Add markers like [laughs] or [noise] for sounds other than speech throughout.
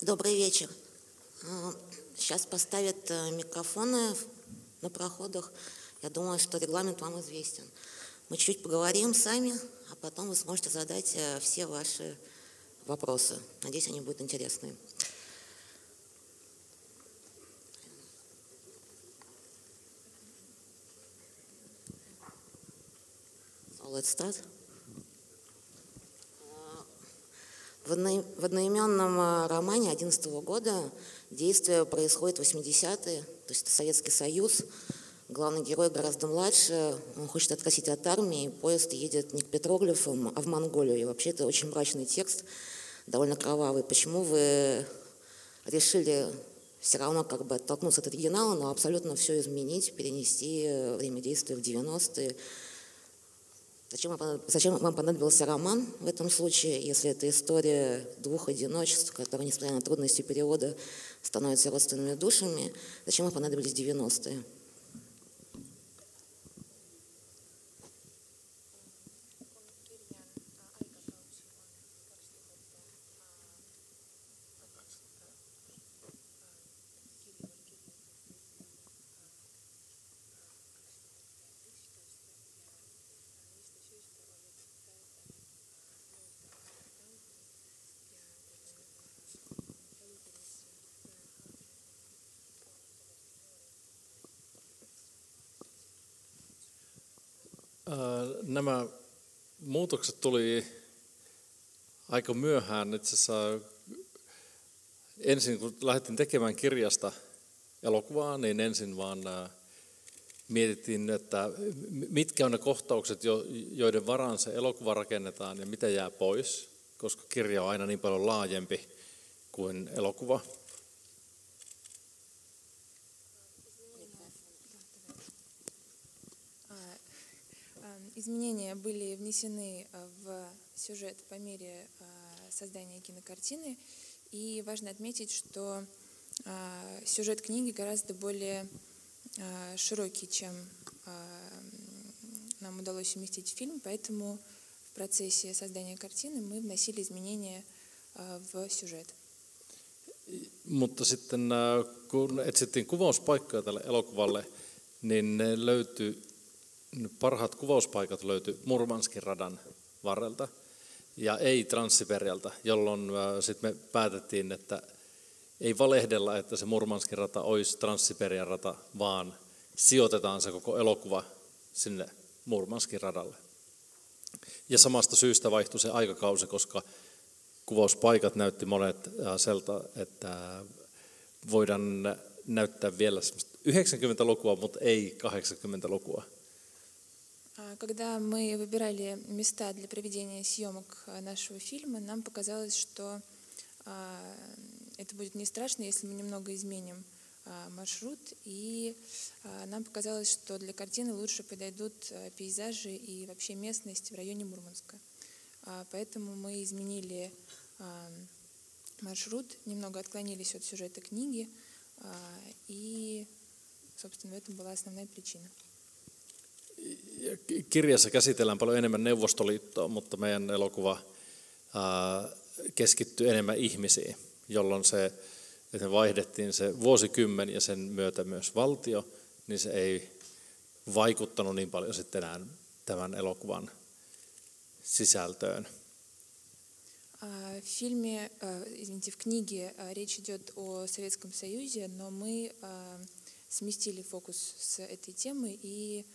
Добрый вечер. Сейчас поставят микрофоны на проходах. Я думаю, что регламент вам известен. Мы чуть-чуть поговорим сами, а потом вы сможете задать все ваши вопросы. Надеюсь, они будут интересные. So let's start. В одноименном романе 11 года действие происходит в 80-е, то есть это Советский Союз. Главный герой гораздо младше, он хочет откосить от армии, поезд едет не к петроглифам, а в Монголию. И вообще это очень мрачный текст, довольно кровавый. Почему вы решили все равно как бы оттолкнуться от оригинала, но абсолютно все изменить, перенести время действия в 90-е, Зачем, зачем вам понадобился роман в этом случае, если это история двух одиночеств, которые, несмотря на трудности перевода, становятся родственными душами? Зачем вам понадобились 90-е? Nämä muutokset tuli aika myöhään. Itse asiassa ensin kun lähdettiin tekemään kirjasta elokuvaa, niin ensin vaan mietittiin, että mitkä on ne kohtaukset, joiden varaan se elokuva rakennetaan ja mitä jää pois, koska kirja on aina niin paljon laajempi kuin elokuva. Изменения были внесены э, в сюжет по мере э, создания кинокартины. И важно отметить, что э, сюжет книги гораздо более широкий, чем нам удалось уместить в фильм, поэтому в процессе создания картины мы вносили изменения в сюжет. Mutta sitten kun etsittiin kuvauspaikkoja tälle elokuvalle, niin ne löytyi parhaat kuvauspaikat löytyi Murmanskin radan varrelta ja ei Transsiberialta, jolloin sitten me päätettiin, että ei valehdella, että se Murmanskin rata olisi Transsiberian rata, vaan sijoitetaan se koko elokuva sinne Murmanskin radalle. Ja samasta syystä vaihtui se aikakausi, koska kuvauspaikat näytti monet selta, että voidaan näyttää vielä 90-lukua, mutta ei 80-lukua. Когда мы выбирали места для проведения съемок нашего фильма, нам показалось, что это будет не страшно, если мы немного изменим маршрут. И нам показалось, что для картины лучше подойдут пейзажи и вообще местность в районе Мурманска. Поэтому мы изменили маршрут, немного отклонились от сюжета книги, и, собственно, в этом была основная причина. kirjassa käsitellään paljon enemmän Neuvostoliittoa, mutta meidän elokuva keskittyy enemmän ihmisiin, jolloin se, että me vaihdettiin se vuosikymmen ja sen myötä myös valtio, niin se ei vaikuttanut niin paljon sitten enää tämän elokuvan sisältöön. В фильме, извините, в книге речь идет о Советском Союзе, но мы сместили фокус с этой темы и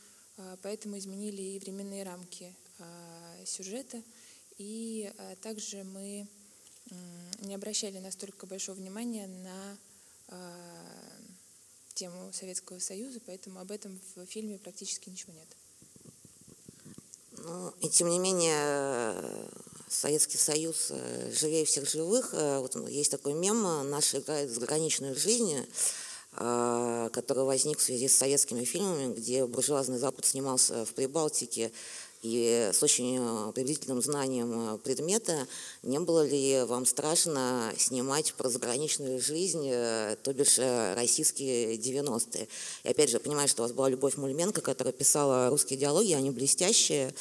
поэтому изменили и временные рамки сюжета, и также мы не обращали настолько большого внимания на тему Советского Союза, поэтому об этом в фильме практически ничего нет. Ну, и тем не менее, Советский Союз живее всех живых. Вот есть такой мем «Наши играют в заграничную жизнь». А, который возник в связи с советскими фильмами, где буржуазный Запад снимался в Прибалтике, и с очень а, приблизительным знанием а, предмета, не было ли вам страшно снимать про заграничную жизнь, э, то бишь э, российские 90-е? И опять же, понимаю, что у вас была Любовь Мульменко, которая писала русские диалоги, они блестящие,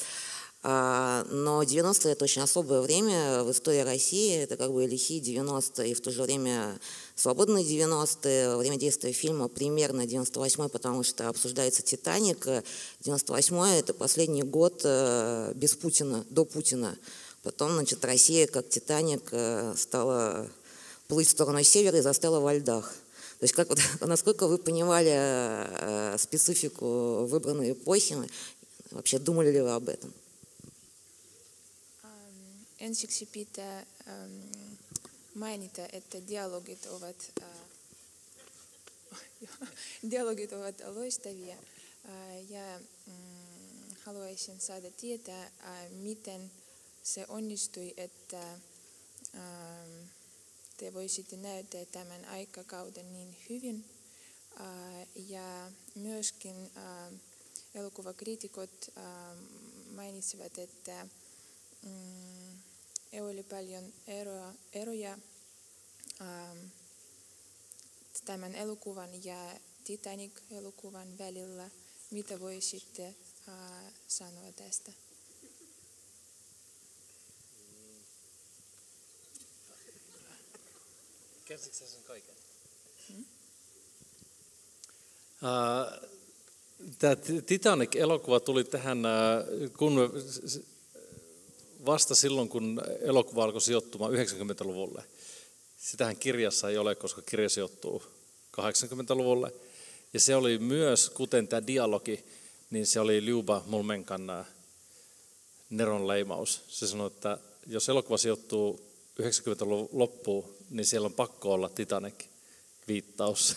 А, но 90-е это очень особое время в истории России. Это как бы лихие 90-е и в то же время свободные 90-е. Время действия фильма примерно 98-й, потому что обсуждается «Титаник». 98-й – это последний год э, без Путина, до Путина. Потом, значит, Россия, как «Титаник», э, стала плыть в сторону севера и застала во льдах. То есть как, [laughs] насколько вы понимали э, специфику выбранной эпохи, вообще думали ли вы об этом? Ensiksi pitää mainita, että dialogit ovat, [laughs] dialogit ovat loistavia ja haluaisin saada tietää, miten se onnistui, että te voisitte näyttää tämän aikakauden niin hyvin. Ja myöskin elokuvakritikot mainitsivat, että mm, oli paljon eroa, eroja tämän elokuvan ja Titanic-elokuvan välillä. Mitä voisitte sanoa tästä? Kärsikö sen kaiken? Hmm? Uh, Tämä Titanic-elokuva tuli tähän, kun vasta silloin, kun elokuva alkoi sijoittumaan 90-luvulle. Sitähän kirjassa ei ole, koska kirja sijoittuu 80-luvulle. Ja se oli myös, kuten tämä dialogi, niin se oli Liuba Mulmenkan Neron leimaus. Se sanoi, että jos elokuva sijoittuu 90-luvun loppuun, niin siellä on pakko olla Titanic-viittaus.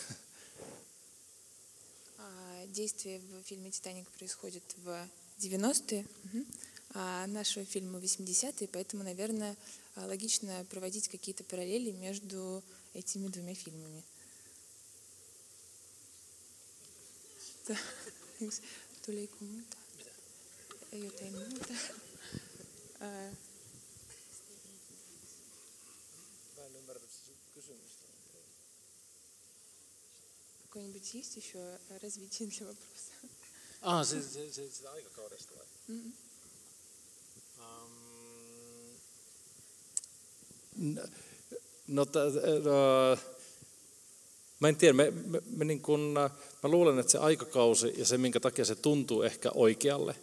Действие в фильме «Титаник» происходит в 90-е, а Нашего фильма 80-е, поэтому, наверное, логично проводить какие-то параллели между этими двумя фильмами. Какое-нибудь есть еще развитие для вопроса? А, se, se, se, sitä aikakaudesta vai? Mm-hmm. Um, no, uh, mä en tiedä, me, me, me niin kun, mä luulen, että se aikakausi ja se, minkä takia se tuntuu ehkä oikealle,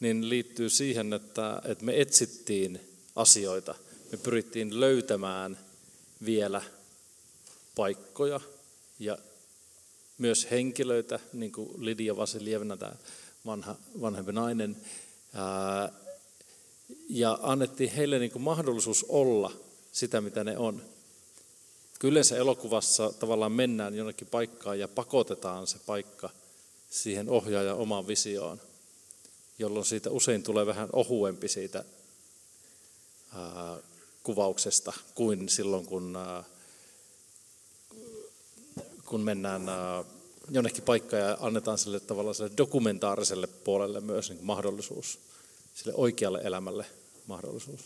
niin liittyy siihen, että, että me etsittiin asioita. Me pyrittiin löytämään vielä paikkoja ja myös henkilöitä, niin kuin Lidia Vasiljevna, tämä vanha, vanhempi nainen, ää, ja annettiin heille niin mahdollisuus olla sitä, mitä ne on. Kyllä se elokuvassa tavallaan mennään jonnekin paikkaan ja pakotetaan se paikka siihen ohjaajan omaan visioon, jolloin siitä usein tulee vähän ohuempi siitä ää, kuvauksesta kuin silloin, kun ää, kun mennään äh, jonnekin paikkaan ja annetaan sille tavallaan sille dokumentaariselle puolelle myös niin mahdollisuus, sille oikealle elämälle mahdollisuus.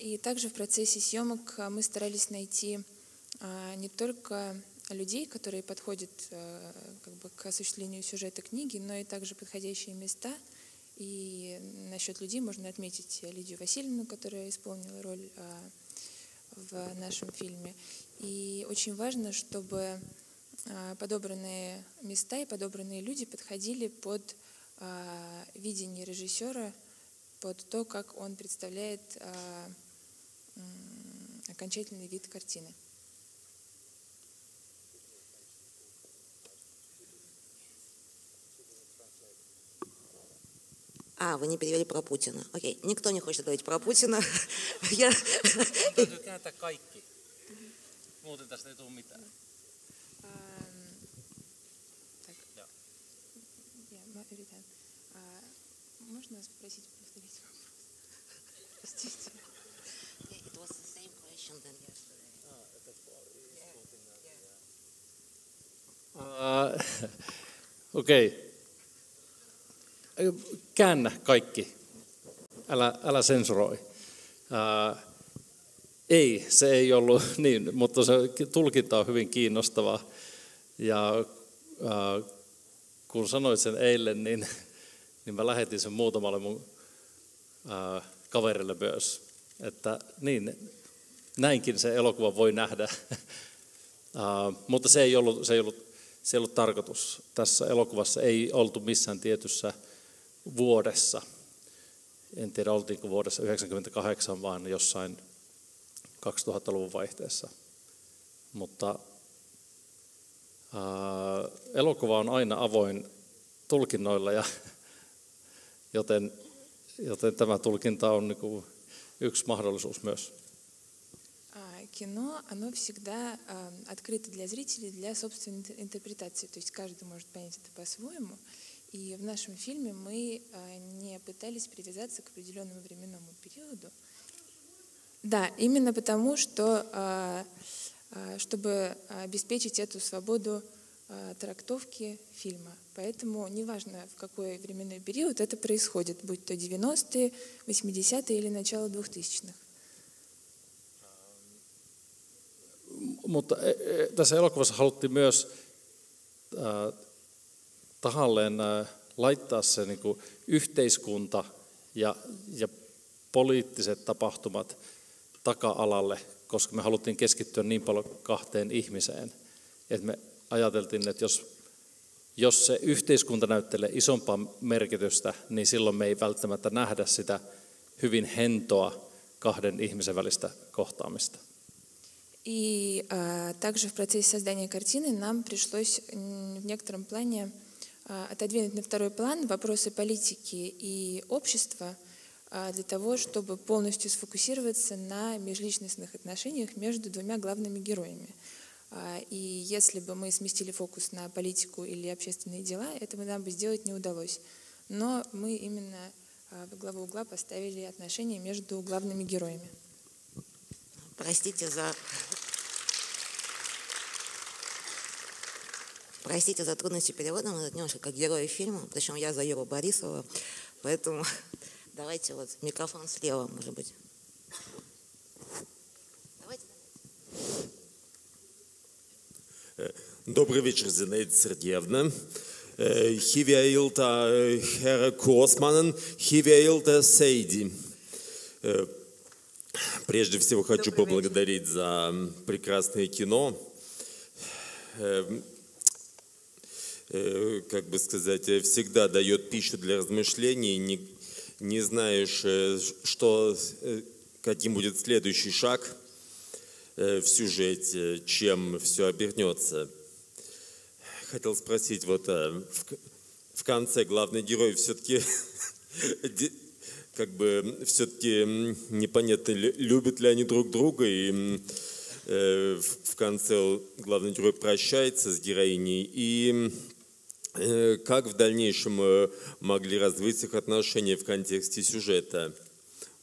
И также в процессе съемок мы старались найти не только людей, которые подходят как бы, к осуществлению сюжета книги, но и также подходящие места. И насчет людей можно отметить Лидию Васильевну, которая исполнила роль в нашем фильме. И очень важно, чтобы подобранные места и подобранные люди подходили под видение режиссера, под то, как он представляет окончательный вид картины. А, вы не перевели про Путина. Окей, никто не хочет говорить про Путина. [laughs] Я... Muuten tästä ei tule mitään. Так. Я yritän. Можно спросить, повторить вопрос? Простите. It was the same question than yesterday. Uh, Okei. Okay. Käännä kaikki. Älä, älä sensuroi. Uh, ei, se ei ollut [laughs] niin, mutta se tulkinta on hyvin kiinnostava. Ja äh, kun sanoit sen eilen, niin, [laughs] niin mä lähetin sen muutamalle mun ää, kaverille myös, että niin, näinkin se elokuva voi nähdä. [laughs] ää, mutta se ei, ollut, se, ei ollut, se ei ollut tarkoitus. Tässä elokuvassa ei oltu missään tietyssä vuodessa. En tiedä, oltiinko vuodessa 1998, vaan jossain 2000-luvun vaihteessa. Mutta ää, elokuva on aina avoin tulkinnoilla, ja, [laughs] joten, joten tämä tulkinta on niin kuin yksi mahdollisuus myös. Кино, оно всегда э, открыто для зрителей для собственной интерпретации, то есть каждый может понять это по-своему. И в нашем фильме мы э, не пытались привязаться к определенному временному периоду. Да, именно потому, что э, э, чтобы обеспечить эту свободу э, трактовки фильма. Поэтому неважно, в какой временной период это происходит, будь то 90-е, 80-е или начало 2000-х. Mutta tässä elokuvassa haluttiin myös äh, tahalleen äh, laittaa se niin kuin yhteiskunta ja, ja poliittiset tapahtumat taka-alalle, koska me haluttiin keskittyä niin paljon kahteen ihmiseen, että me ajateltiin, että jos jos se yhteiskunta näyttelee isompaa merkitystä, niin silloin me ei välttämättä nähdä sitä hyvin hentoa kahden ihmisen välistä kohtaamista. И а, также в процессе создания картины нам пришлось в некотором плане а, отодвинуть на второй план вопросы политики и общества а, для того, чтобы полностью сфокусироваться на межличностных отношениях между двумя главными героями – а, и если бы мы сместили фокус на политику или общественные дела, этого нам бы сделать не удалось. Но мы именно а, в главу угла поставили отношения между главными героями. Простите за... Простите за трудности перевода, мы немножко как герои фильма, причем я за Юру Борисова, поэтому [laughs] давайте вот микрофон слева, может быть. Добрый вечер, Зинаида Сергеевна. Хивяилта Хера Косманен, Хивяилта Сейди. Прежде всего хочу Добрый поблагодарить вечер. за прекрасное кино. Как бы сказать, всегда дает пищу для размышлений, не, не знаешь, что, каким будет следующий шаг в сюжете, чем все обернется хотел спросить, вот э, в, в конце главный герой все-таки [laughs] как бы все-таки непонятно, любят ли они друг друга, и э, в конце главный герой прощается с героиней, и э, как в дальнейшем э, могли развиться их отношения в контексте сюжета.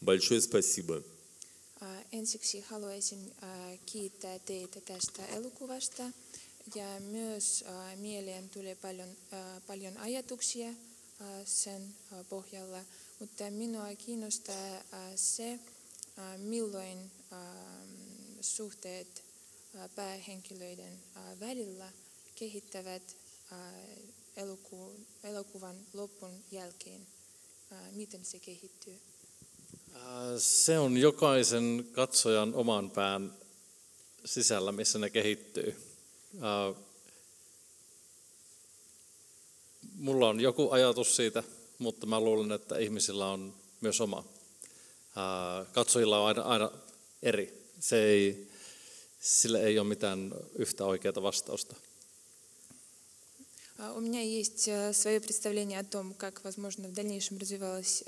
Большое спасибо. Ensiksi haluaisin kiittää teitä tästä elokuvasta. ja myös äh, mieleen tulee paljon, äh, paljon ajatuksia äh, sen äh, pohjalla, mutta minua kiinnostaa äh, se, äh, milloin äh, suhteet äh, päähenkilöiden äh, välillä kehittävät äh, eloku, elokuvan lopun jälkeen. Äh, miten se kehittyy? Äh, se on jokaisen katsojan oman pään sisällä, missä ne kehittyy. Mulla on joku ajatus siitä, mutta mä luulen, että ihmisillä on myös oma. Katsojilla on aina, aina eri. Se ei, sillä ei ole mitään yhtä oikeaa vastausta. У меня есть свое представление о том, как, возможно, в дальнейшем развивалась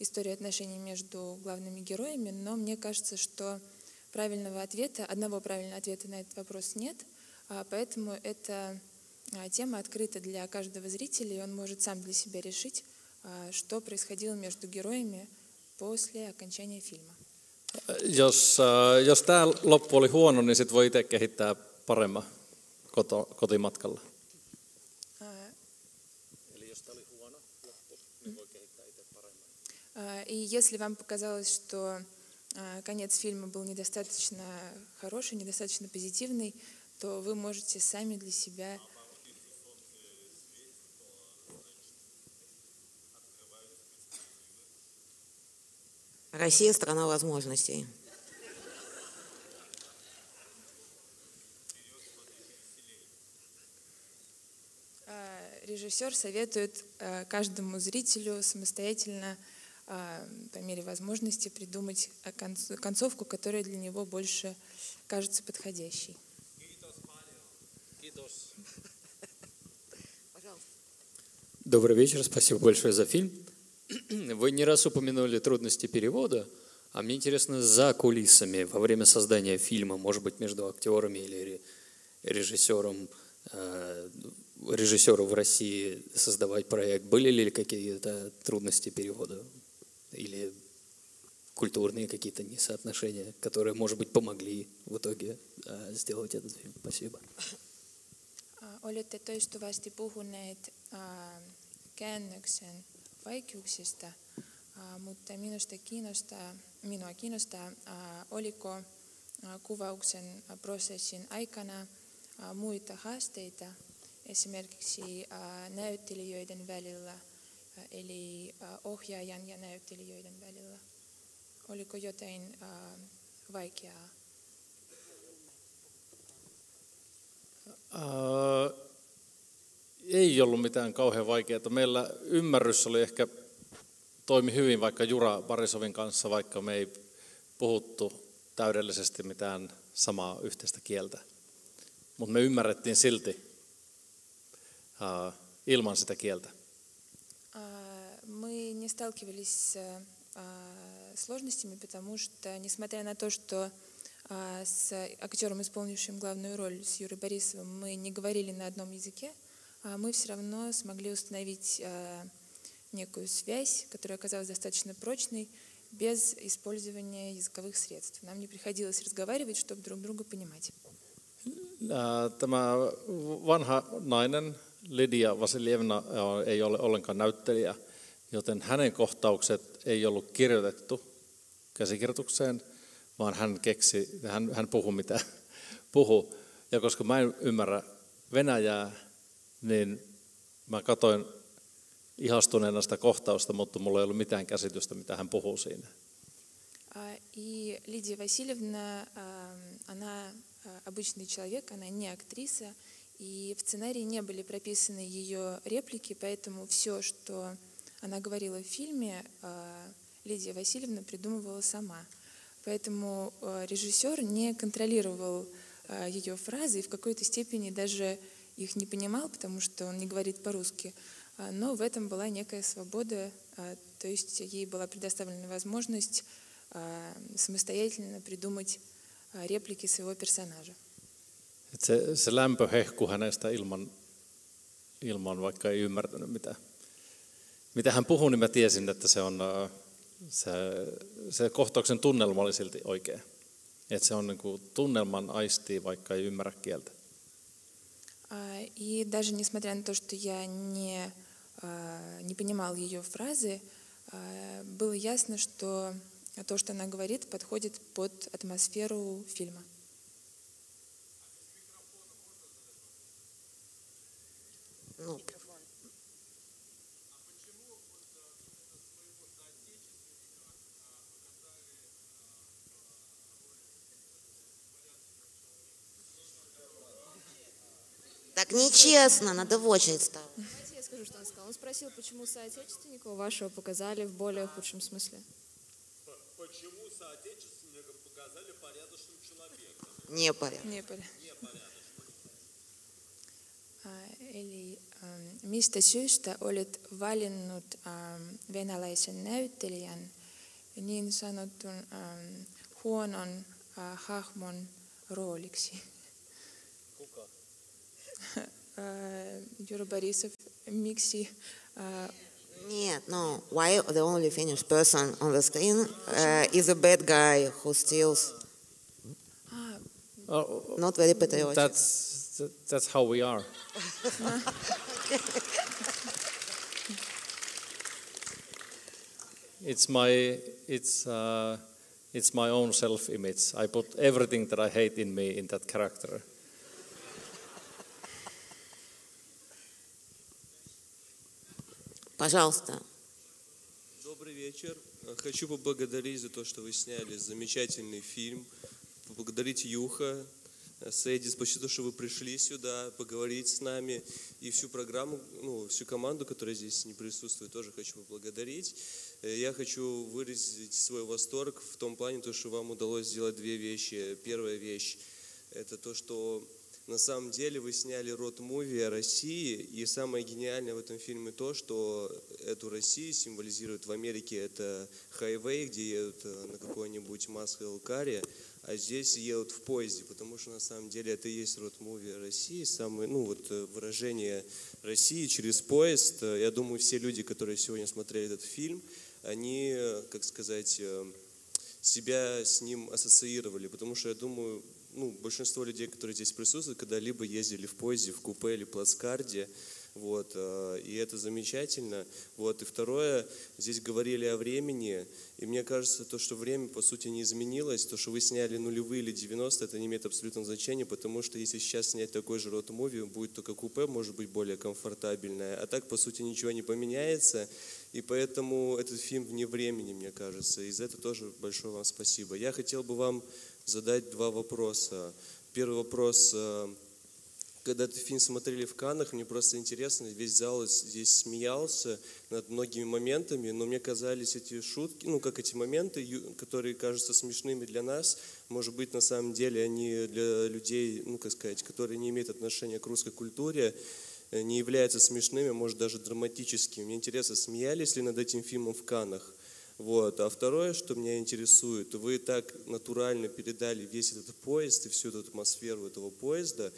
история отношений между главными героями, но мне кажется, что правильного ответа, одного правильного ответа на этот вопрос нет – Поэтому эта тема открыта для каждого зрителя, и он может сам для себя решить, что происходило между героями после окончания фильма. Jos, jos tämä loppu oli huono, niin sitten voi itse kehittää paremman koto, kotimatkalla. Eli jos tämä oli huono loppu, niin voi kehittää itse paremman. И если вам показалось, что конец фильма был недостаточно хороший, недостаточно позитивный, то вы можете сами для себя Россия – страна возможностей. А, Режиссер советует а, каждому зрителю самостоятельно, по мере возможности, придумать а, конц- концовку, которая для него больше кажется подходящей. Добрый вечер, спасибо большое за фильм. Вы не раз упомянули трудности перевода, а мне интересно, за кулисами, во время создания фильма, может быть, между актерами или ре- режиссером, э, режиссеру в России создавать проект, были ли какие-то трудности перевода или культурные какие-то несоотношения, которые, может быть, помогли в итоге э, сделать этот фильм? Спасибо. Ä, Olette toistuvasti puhuneet ä, käännöksen vaikeuksista, ä, mutta minusta kiinnostaa, minua kiinnostaa, ä, oliko ä, kuvauksen ä, prosessin aikana ä, muita haasteita, esimerkiksi ä, näyttelijöiden välillä, ä, eli ohjaajan ja näyttelijöiden välillä. Oliko jotain vaikeaa? Ää, ei ollut mitään kauhean vaikeaa. Meillä ymmärrys oli ehkä toimi hyvin vaikka Jura Barisovin kanssa, vaikka me ei puhuttu täydellisesti mitään samaa yhteistä kieltä. Mutta me ymmärrettiin silti ää, ilman sitä kieltä. Сталкивались с а, сложностями, потому что, несмотря на то, что а, с актером, исполнившим главную роль, с Юрой Борисовым, мы не говорили на одном языке, а мы все равно смогли установить некую связь, которая оказалась достаточно прочной, без использования языковых средств. Нам не приходилось разговаривать, чтобы друг друга понимать. Tämä vanha nainen, Lidia Vasilievna, ei ole ollenkaan näyttelijä, joten hänen kohtaukset ei ollut kirjoitettu käsikirjoitukseen, vaan hän keksi, hän, hän puhui mitä [laughs] puhu. Ja koska mä en ymmärrä Venäjää, niin mä katoin ihastuneena sitä kohtausta, mutta mulla ei ollut mitään käsitystä, mitä hän puhuu siinä. А, И Лидия Васильевна, а, она а, обычный человек, она не актриса, и в сценарии не были прописаны ее реплики, поэтому все, что она говорила в фильме, а, Лидия Васильевна придумывала сама. Поэтому а, режиссер не контролировал а, ее фразы и в какой-то степени даже их не понимал, потому что он не говорит по-русски. А, Но в этом была некая свобода, а, то есть ей была предоставлена возможность а, самостоятельно придумать реплики своего персонажа. Se, se lämpö hehku hänestä ilman, ilman, vaikka ei ymmärtänyt mitä, mitä hän puhui, niin mä tiesin, että se, on, ää, se, se kohtauksen tunnelma oli silti oikea. Että se on niin kuin tunnelman aistii, vaikka ei ymmärrä kieltä. А, И даже несмотря на то, что я не, а, не понимал ее фразы, а, было ясно, что то, что она говорит, подходит под атмосферу фильма. Ну, Так нечестно, надо в очередь ставить. Давайте я скажу, что он сказал. Он спросил, почему соотечественников вашего показали в более худшем смысле. Почему соотечественникам показали порядочным человеком? Не порядок. Не поля. Eli mistä syystä olet valinnut venäläisen näyttelijän niin sanotun huonon hahmon rooliksi? Kuka? Äh, Юра Борисов, miksi äh, Нет, no. Why the only Finnish person on the screen uh, is a bad guy who steals? Oh, Not very patriotic. That's, that's how we are. [laughs] it's my, it's, uh, it's my own self-image. I put everything that I hate in me in that character. Пожалуйста. Добрый вечер. Хочу поблагодарить за то, что вы сняли замечательный фильм. Поблагодарить Юха, Сэдди, спасибо, что вы пришли сюда поговорить с нами. И всю программу, ну, всю команду, которая здесь не присутствует, тоже хочу поблагодарить. Э, Я хочу выразить свой восторг в том плане, то, что вам удалось сделать две вещи. Первая вещь – это то, что на самом деле вы сняли род-муви о России, и самое гениальное в этом фильме то, что эту Россию символизирует в Америке это хайвей, где едут э, на какой-нибудь масс-каре, а здесь едут в поезде, потому что на самом деле это и есть род-муви России, самое, ну вот э, выражение России через поезд. Э, Я думаю, все люди, которые сегодня смотрели этот фильм, они, как сказать, себя с ним ассоциировали, потому что я думаю, ну, большинство людей, которые здесь присутствуют, когда-либо ездили в поезде, в купе или плацкарде, вот, э, и это замечательно. Вот, и второе, здесь говорили о времени, и мне кажется, то, что время, по сути, не изменилось, то, что вы сняли нулевые или 90, это не имеет абсолютного значения, потому что если сейчас снять такой же род муви, будет только купе, может быть, более комфортабельное, а так, по сути, ничего не поменяется, и поэтому этот фильм вне времени, мне кажется, и за это тоже большое вам спасибо. Я хотел бы вам задать два вопроса. Первый вопрос. э, Когда этот фильм смотрели в Каннах, мне просто интересно, весь зал здесь смеялся над многими моментами, но мне казались эти шутки, ну, как эти моменты, которые кажутся смешными для нас, может быть, на самом деле они для людей, ну, как сказать, которые не имеют отношения к русской культуре, э, не являются смешными, может, даже драматическими. Мне интересно, смеялись ли над этим фильмом в Каннах? Вот. А второе, что меня интересует, вы так натурально передали весь этот поезд и всю эту атмосферу этого поезда.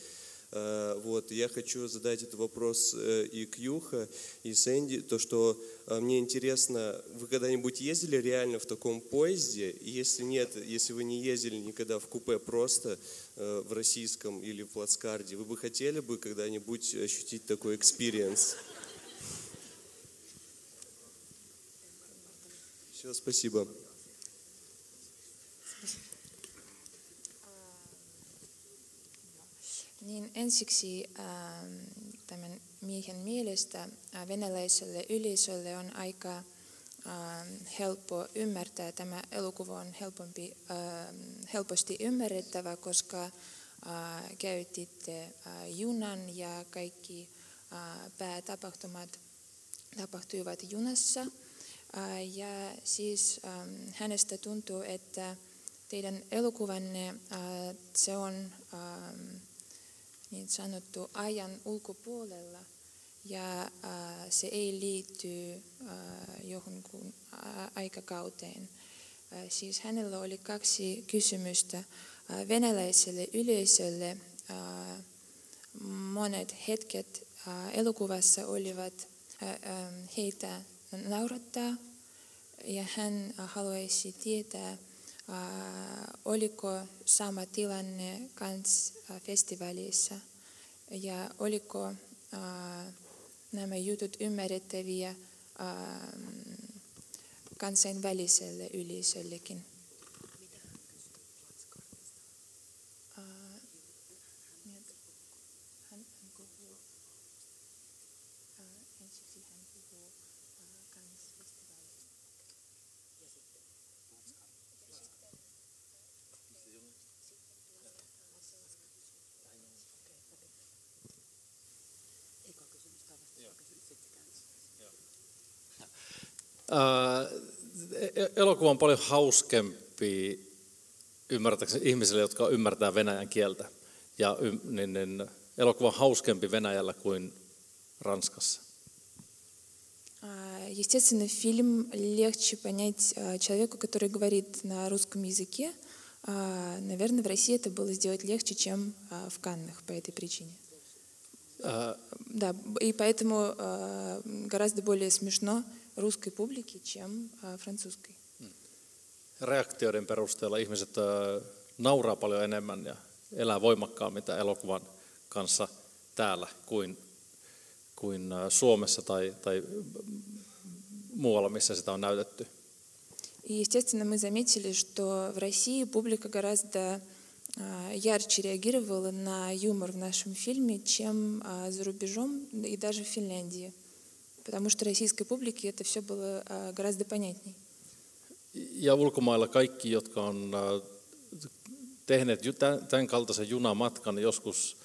Э, Вот. Я хочу задать этот вопрос э, и к Юхо, и Сейди, то, что э, мне интересно, вы когда-нибудь ездили реально в таком поезде? Если нет, если вы не ездили никогда в купе просто в российском или в плацкарте, вы бы хотели бы когда-нибудь ощутить такой experience? Все, спасибо. Niin ensiksi ähm, tämän miehen mielestä äh, venäläiselle yleisölle on aika ähm, helppo ymmärtää. Tämä elokuva on helpompi, ähm, helposti ymmärrettävä, koska äh, käytitte äh, junan ja kaikki äh, päätapahtumat tapahtuivat junassa. Ja siis hänestä tuntuu, että teidän elokuvanne, se on niin sanottu ajan ulkopuolella ja se ei liity johonkin aikakauteen. Siis hänellä oli kaksi kysymystä venäläiselle yleisölle. Monet hetket elokuvassa olivat heitä naurattaa. Ja hän äh, haluaisi tietää, äh, oliko sama tilanne kans äh, festivaalissa ja oliko nämä jutut ymmärrettäviä äh, kansainväliselle yleisöllekin. Äh, niin, että hän, ja sitten... Äh, elokuva on paljon hauskempi ymmärtääkseni ihmisille, jotka ymmärtää venäjän kieltä. Ja niin, niin, elokuva on hauskempi Venäjällä kuin Ranskassa. А, Естественно, фильм легче понять а, человеку, который говорит на русском языке. А, Наверное, в России это было сделать легче, чем а, в Каннах по этой причине. Ää, Да, и поэтому а, гораздо более смешно русской публике, чем а, французской. reaktioiden perusteella ihmiset nauraa paljon enemmän ja elää voimakkaammin tämän elokuvan kanssa täällä kuin, kuin Suomessa tai, tai muualla, missä sitä on näytetty. И, естественно, мы заметили, что в России публика гораздо а, ярче реагировала на юмор в нашем фильме, чем а, за рубежом и даже в Финляндии. Потому что российской публике это все было а, гораздо понятней. ja ulkomailla kaikki, jotka on äh, tehneet ju- tämän- tämän kaltaisen junamatkan joskus,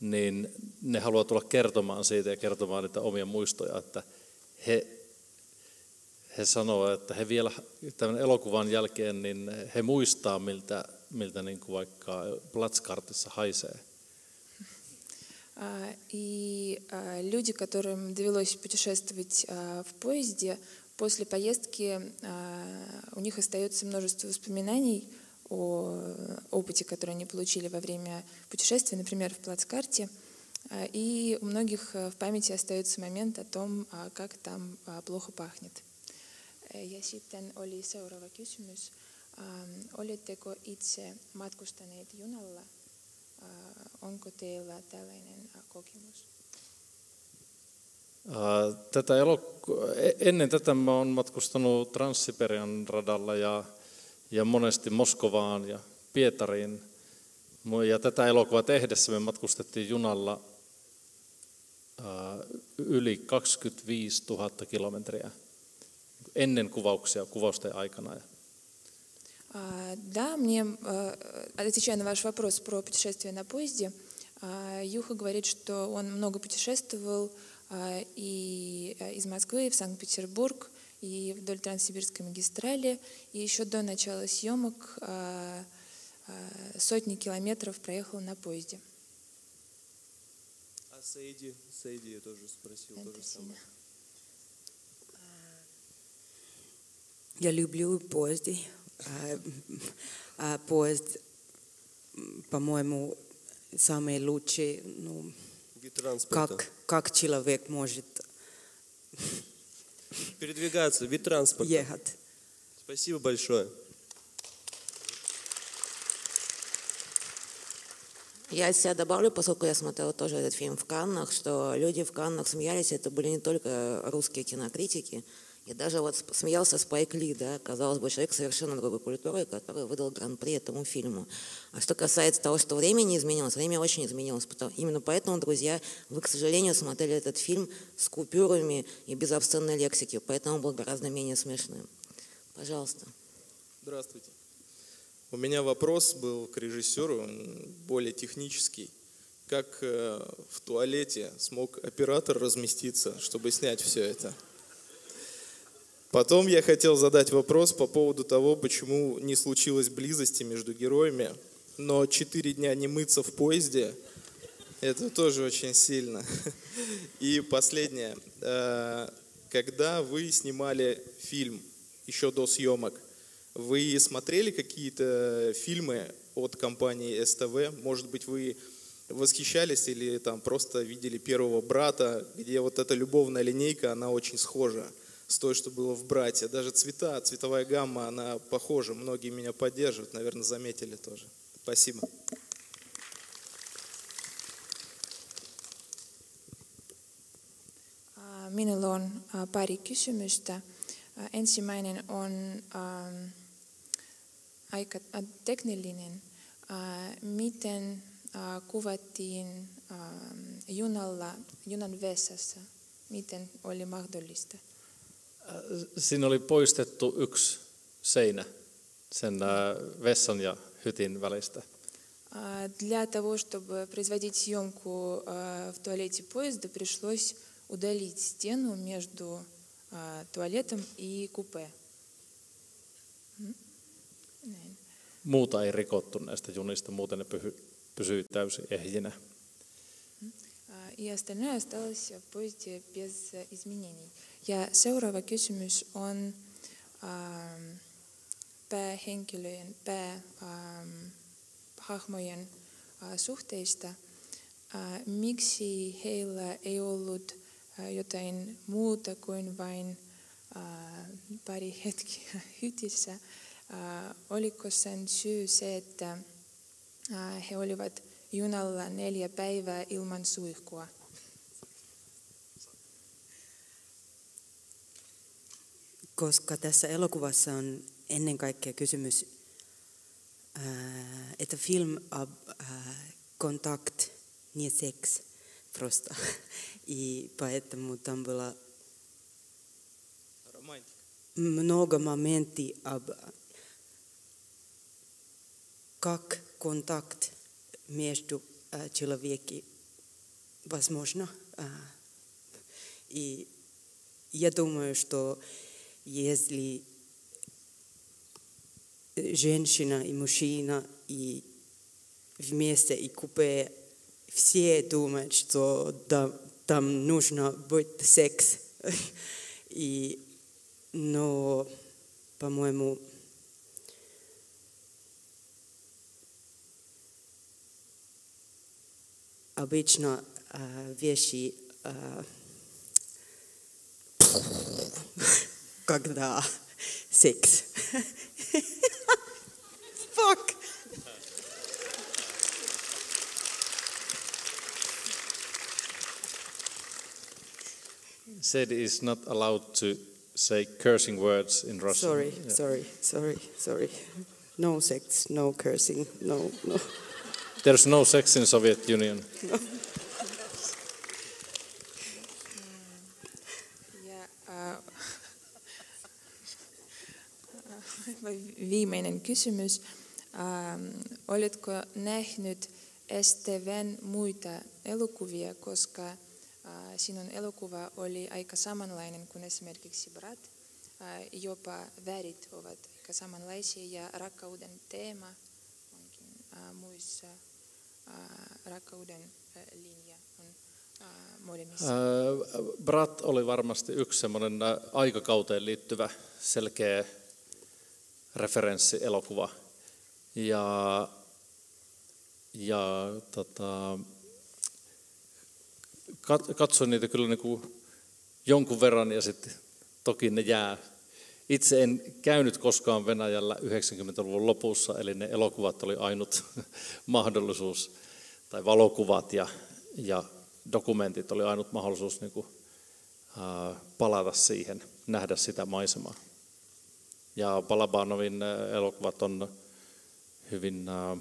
niin ne haluaa tulla kertomaan siitä ja kertomaan niitä omia muistoja, että he, he sanoo, että he vielä tämän elokuvan jälkeen, niin he muistaa, miltä, miltä niin kuin vaikka Platzkartissa haisee. А, И а, люди, которым довелось путешествовать а, в поезде, после поездки у них остается множество воспоминаний о опыте, который они получили во время путешествия, например, в плацкарте. И у многих в памяти остается момент о том, как там плохо пахнет. Ja sitten oli seuraava kysymys. Ähm, Oletteko itse matkustaneet junalla? Äh, Onko teillä tällainen äh, kokemus? Ää, Tätä elok- e- ennen tätä mä oon matkustanut Transsiberian radalla ja, ja monesti Moskovaan ja Pietariin. Ja tätä elokuvaa tehdessä me matkustettiin junalla yli 25 000 kilometriä ennen kuvauksia, kuvausten aikana. А, Да, мне, э, отвечая на ваш вопрос про путешествие на поезде, а, Юха говорит, что он много путешествовал а, и из Москвы в Санкт-Петербург, и вдоль Транссибирской магистрали, и еще до начала съемок а, а, сотни километров проехал на поезде. А Сейди, Сейди я тоже спросил, то же самое. Я люблю поезды. А, а поезд, по-моему, самый лучший, ну, как, как человек может Передвигаться, вид транспорта. ехать. Спасибо большое. Я себя добавлю, поскольку я смотрела тоже этот фильм в Каннах, что люди в Каннах смеялись, это были не только русские кинокритики, и даже вот смеялся Спайк Ли, да, казалось бы, человек совершенно другой культуры, который выдал гран-при этому фильму. А что касается того, что время не изменилось, время очень изменилось. Потому, именно поэтому, друзья, вы, к сожалению, смотрели этот фильм с купюрами и без обсценной лексики, поэтому он был гораздо менее смешным. Пожалуйста. Здравствуйте. У меня вопрос был к режиссеру, более технический. Как э, в туалете смог оператор разместиться, чтобы снять все это? Потом я хотел задать вопрос по поводу того, почему не случилось близости между героями, но четыре дня не мыться в поезде, это тоже очень сильно. [laughs] И последнее. Э, Когда вы снимали фильм еще до съемок, вы смотрели какие-то фильмы от компании СТВ? Может быть, вы восхищались или там просто видели первого брата, где вот эта любовная линейка, она очень схожа с той, что было в брате. Даже цвета, цветовая гамма, она похожа. Многие меня поддерживают, наверное, заметили тоже. Спасибо. Ää, Minulla on kysymystä. Ää, Ensimmäinen on ähm, aika. Ää, Miten ähm, junalla, junan vessassa? Miten oli mahdollista? Siinä oli poistettu yksi seinä sen ää, vessan ja hytin välistä. А, Для того, чтобы производить съемку а, в туалете поезда, пришлось удалить стену между а, туалетом и купе. М? Näin. Muuta ei rikottu näistä junista, muuten ne pysy, pysyi täysin ehjinä. А, И остальное осталось в поезде без э, изменений. Ja seuraava kysymys on ähm, päähenkilöjen, päähahmojen äh, suhteista. Äh, miksi heillä ei ollut äh, jotain muuta kuin vain äh, pari hetkiä hytissä? Äh, oliko sen syy se, että äh, he olivat junalla neljä päivää ilman suihkua? Koska tässä elokuvassa on ennen kaikkea kysymys, äh, että film av äh, kontakt, nie sex, просто. И поэтому там была Романтика. много моментов об как контакт между э, человеки возможно. А, И я думаю, что если женщина и мужчина и вместе и купе все думают, что да, там нужно быть секс. [laughs] И, но, по-моему, обычно а, вещи, а, когда секс. Fuck. Said is not allowed to say cursing words in Russian. Sorry, Yeah. sorry, sorry, sorry. No sex, no cursing, no, no. There's no sex in Soviet Union. Viimeinen kysymys. Ähm, oletko nähnyt STVn muita elokuvia, koska äh, sinun elokuva oli aika samanlainen kuin esimerkiksi Brat. Äh, jopa värit ovat aika samanlaisia ja rakkauden teema onkin äh, muissa. Äh, rakkauden äh, linja on. Ää, Brat oli varmasti yksi semmoinen aikakauteen liittyvä selkeä referenssi-elokuva. Ja, ja tota, kat- katsoin niitä kyllä niin kuin jonkun verran ja sitten toki ne jää. Itse en käynyt koskaan Venäjällä 90-luvun lopussa, eli ne elokuvat oli ainut [laughs] mahdollisuus, tai valokuvat ja, ja dokumentit oli ainut mahdollisuus niin kuin, ää, palata siihen, nähdä sitä maisemaa. Ja Balabanovin ää, elokuvat on hyvin, ää,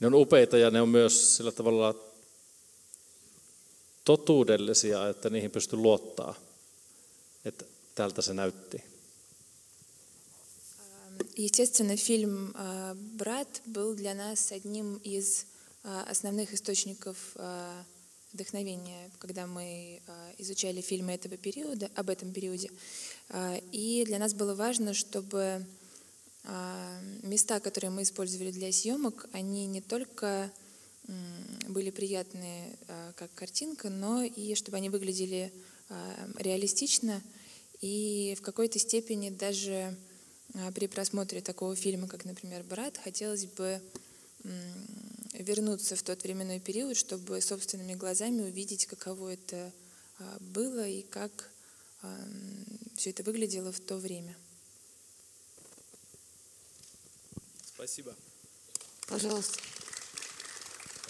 ne on upeita ja ne on myös sillä tavalla totuudellisia, että niihin pystyy luottaa, että tältä se näytti. Естественно, фильм э, «Брат» был для нас одним из э, основных источников э, вдохновения, когда мы изучали фильмы этого периода, об этом периоде. И для нас было важно, чтобы места, которые мы использовали для съемок, они не только были приятные как картинка, но и чтобы они выглядели реалистично и в какой-то степени даже а, при просмотре такого фильма, как, например, «Брат», хотелось бы вернуться в тот временной период, чтобы собственными глазами увидеть, каково это а, было и как все это выглядело в то время. Спасибо. Пожалуйста.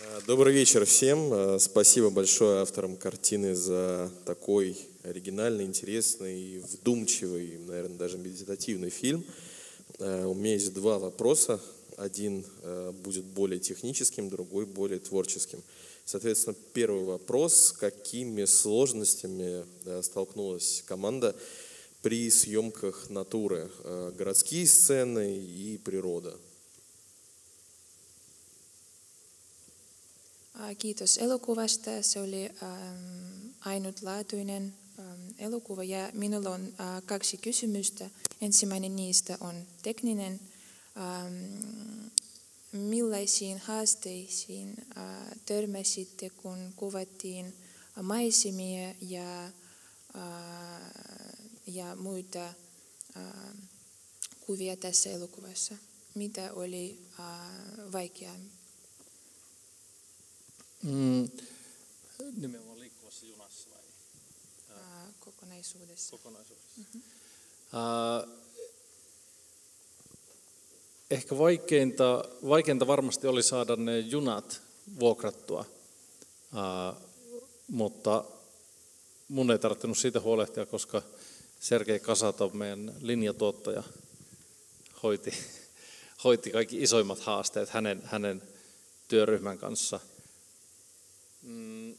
Э, Добрый вечер всем. Э, Спасибо большое авторам картины за такой оригинальный, интересный, вдумчивый, наверное, даже медитативный фильм. Э, У меня есть два вопроса. Один будет более техническим, другой более творческим. Соответственно, первый вопрос. Какими сложностями столкнулась команда при съемках натуры? Городские сцены и природа. Kiitos elokuvasta. Se oli ainutlaatuinen elokuva ja minulla on kaksi kysymystä. Ensimmäinen niistä on tekninen. Millaisiin haasteisiin törmäsitte, kun kuvattiin maisemia ja, ja muita kuvia tässä elokuvassa? Mitä oli vaikeaa? Mm, nimenomaan liikkuvassa junassa vai Ää, kokonaisuudessa. kokonaisuudessa? Ää, ehkä vaikeinta, vaikeinta varmasti oli saada ne junat vuokrattua, Ää, mutta mun ei tarvinnut siitä huolehtia, koska Sergei Kasatov, meidän linjatuottaja, hoiti, [laughs] hoiti kaikki isoimmat haasteet hänen, hänen työryhmän kanssa. Mm.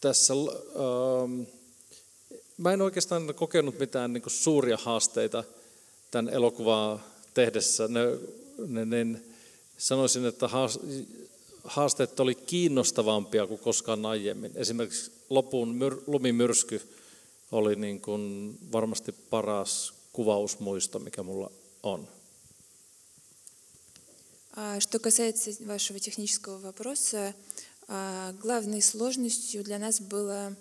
tässä, ähm, mä en oikeastaan kokenut mitään niin suuria haasteita tämän elokuvaa tehdessä. Ne, ne, ne, sanoisin, että haasteet oli kiinnostavampia kuin koskaan aiemmin. Esimerkiksi lopun myr, lumimyrsky oli niin kuin varmasti paras kuvausmuisto, mikä mulla on. Что касается вашего технического вопроса, главной сложностью для нас было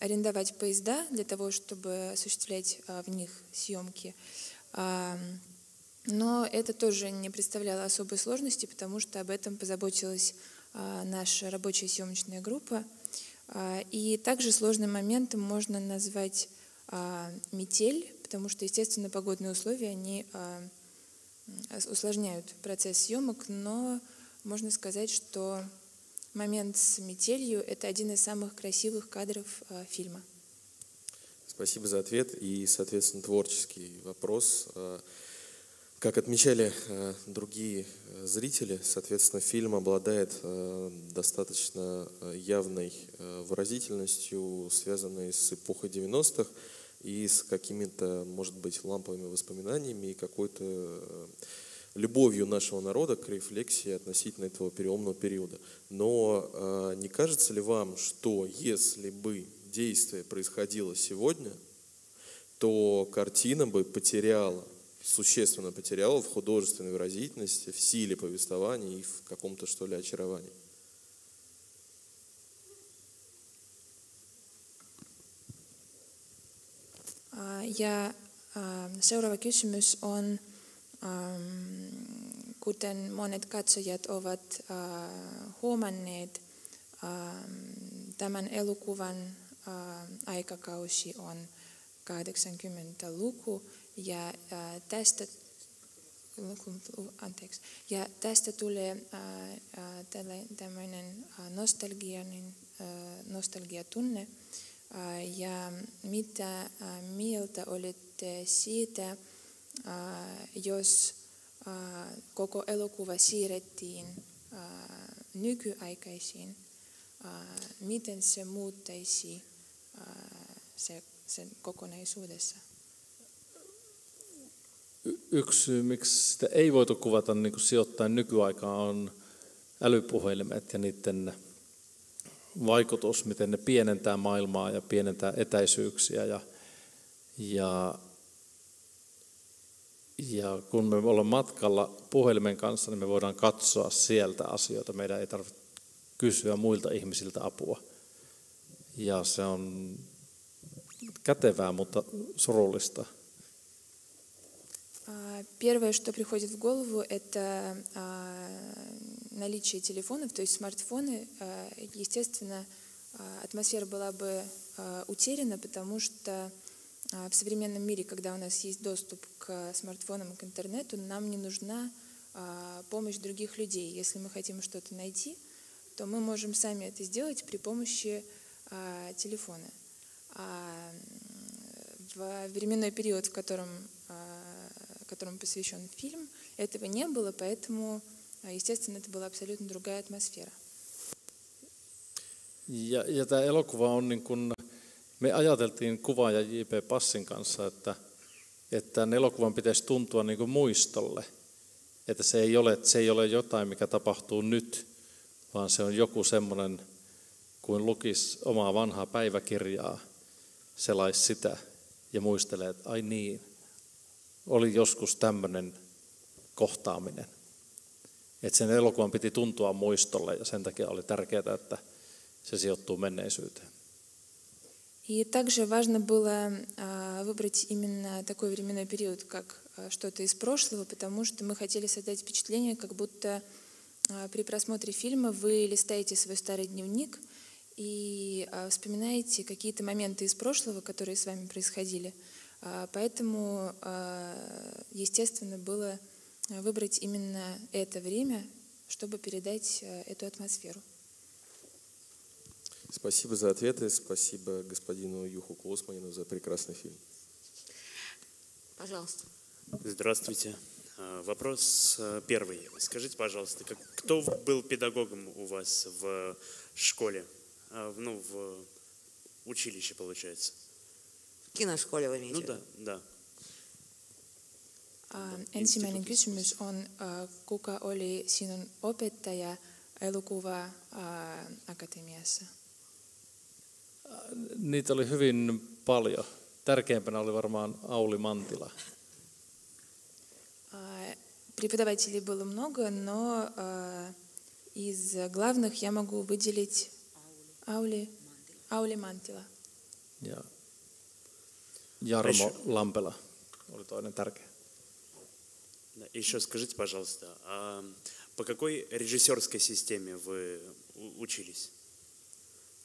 арендовать поезда для того, чтобы осуществлять в них съемки. Но это тоже не представляло особой сложности, потому что об этом позаботилась наша рабочая съемочная группа. И также сложным моментом можно назвать метель, потому что, естественно, погодные условия, они усложняют процесс съемок, но можно сказать, что момент с метелью – это один из самых красивых кадров фильма. Спасибо за ответ. И, соответственно, творческий вопрос. Как отмечали другие зрители, соответственно, фильм обладает достаточно явной выразительностью, связанной с эпохой 90-х и с какими-то, может быть, ламповыми воспоминаниями и какой-то любовью нашего народа к рефлексии относительно этого переломного периода. Но э, не кажется ли вам, что если бы действие происходило сегодня, то картина бы потеряла, существенно потеряла в художественной выразительности, в силе повествования и в каком-то, что ли, очаровании? Ja seuraava kysymys on kuten monet katsojat ovat huomanneet, tämän elokuvan aikakausi on 80-luku ja tästä anteeksi. Ja tästä tulee tämmöinen nostalgianin, nostalgiatunne. Ja mitä mieltä olette siitä, jos koko elokuva siirrettiin nykyaikaisiin, miten se muuttaisi se, sen kokonaisuudessa? Yksi syy, miksi sitä ei voitu kuvata niin kuin sijoittain nykyaikaan, on älypuhelimet ja niiden vaikutus, miten ne pienentää maailmaa ja pienentää etäisyyksiä. Ja, ja ja kun me ollaan matkalla puhelimen kanssa, niin me voidaan katsoa sieltä asioita. Meidän ei tarvitse kysyä muilta ihmisiltä apua. Ja se on kätevää, mutta surullista. Первое, что приходит в голову, это наличие телефонов, то есть смартфоны. Естественно, атмосфера была бы утеряна, потому что в современном мире, когда у нас есть доступ к смартфонам и к интернету, нам не нужна помощь других людей. Если мы хотим что-то найти, то мы можем сами это сделать при помощи телефона. А в временной период, в котором, которому посвящен фильм, этого не было, поэтому, естественно, это была абсолютно другая атмосфера. Ja, ja tämä elokuva on niin kuin me ajateltiin kuvaaja J.P. Passin kanssa, että, että tämän elokuvan pitäisi tuntua niin kuin muistolle. Että se ei, ole, se ei ole jotain, mikä tapahtuu nyt, vaan se on joku semmoinen, kuin lukisi omaa vanhaa päiväkirjaa, selaisi sitä ja muistelee, että ai niin, oli joskus tämmöinen kohtaaminen. Että sen elokuvan piti tuntua muistolle ja sen takia oli tärkeää, että se sijoittuu menneisyyteen. И также важно было выбрать именно такой временной период, как что-то из прошлого, потому что мы хотели создать впечатление, как будто при просмотре фильма вы листаете свой старый дневник и вспоминаете какие-то моменты из прошлого, которые с вами происходили. Поэтому, естественно, было выбрать именно это время, чтобы передать эту атмосферу. Спасибо за ответы, спасибо господину Юху Косманину за прекрасный фильм. Пожалуйста. Здравствуйте. А, вопрос первый. Скажите, пожалуйста, кто был педагогом у вас в школе? Ну, в училище, получается. В киношколе вы имеете Ну да, да. Ää, Ensimmäinen kysymys on, ää, kuka oli sinun opettaja elokuva-akatemiassa? Niitä oli hyvin paljon. Tärkeimpänä oli varmaan Auli Mantila. А, Преподавателей было много, но а, из главных я могу выделить Аули, Аули Мантила. Ja Jarmo Lampela oli toinen tärkeä. Да, Еще скажите, пожалуйста, а по какой режиссерской системе вы учились?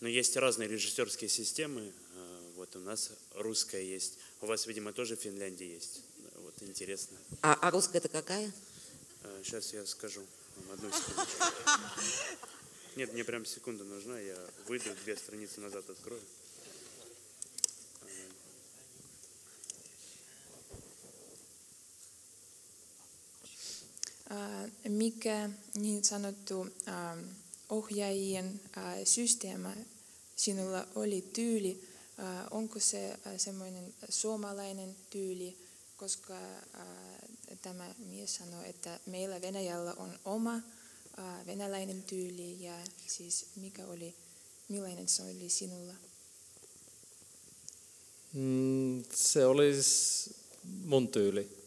Ну, есть разные режиссерские системы. а, Вот у нас русская есть. У вас, видимо, тоже в Финляндии есть. Вот интересно. А, а русская это какая? Сейчас я скажу. Одну секундочку. [laughs] Нет, мне прям секунда нужна. Я выйду, две страницы назад открою. Mikä niin sanottu ohjaajien ää, systeema sinulla oli tyyli? Onko se semmoinen suomalainen tyyli, koska tämä mies sanoi, että meillä Venäjällä on oma venäläinen tyyli ja siis mikä oli, millainen se oli sinulla? Mm, se olisi mun tyyli.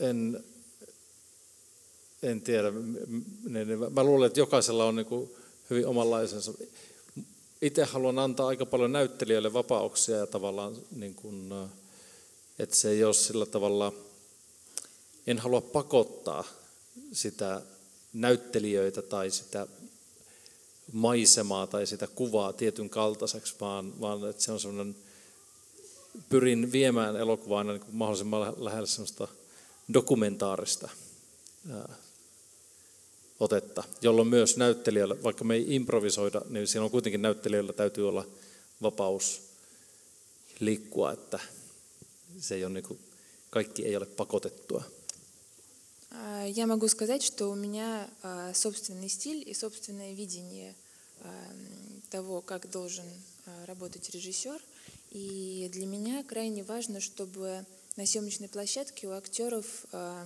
En, en tiedä. Mä luulen, että jokaisella on niin hyvin omanlaisensa. Itse haluan antaa aika paljon näyttelijöille vapauksia ja tavallaan, niin kuin, että se ei ole sillä tavalla, en halua pakottaa sitä näyttelijöitä tai sitä maisemaa tai sitä kuvaa tietyn kaltaiseksi, vaan, vaan että se on semmoinen, pyrin viemään elokuvaa aina niin mahdollisimman lähe- lähelle semmoista dokumentaarista ää, otetta, jolloin myös näyttelijöillä, vaikka me ei improvisoida, niin siinä on kuitenkin näyttelijöillä täytyy olla vapaus liikkua, että se ei ole niin kuin, kaikki ei ole pakotettua. А, Я могу сказать, что у меня а, собственный стиль и собственное видение а, м, того, как должен а, работать режиссер. И для меня крайне важно, чтобы на съемочной площадке у актеров а,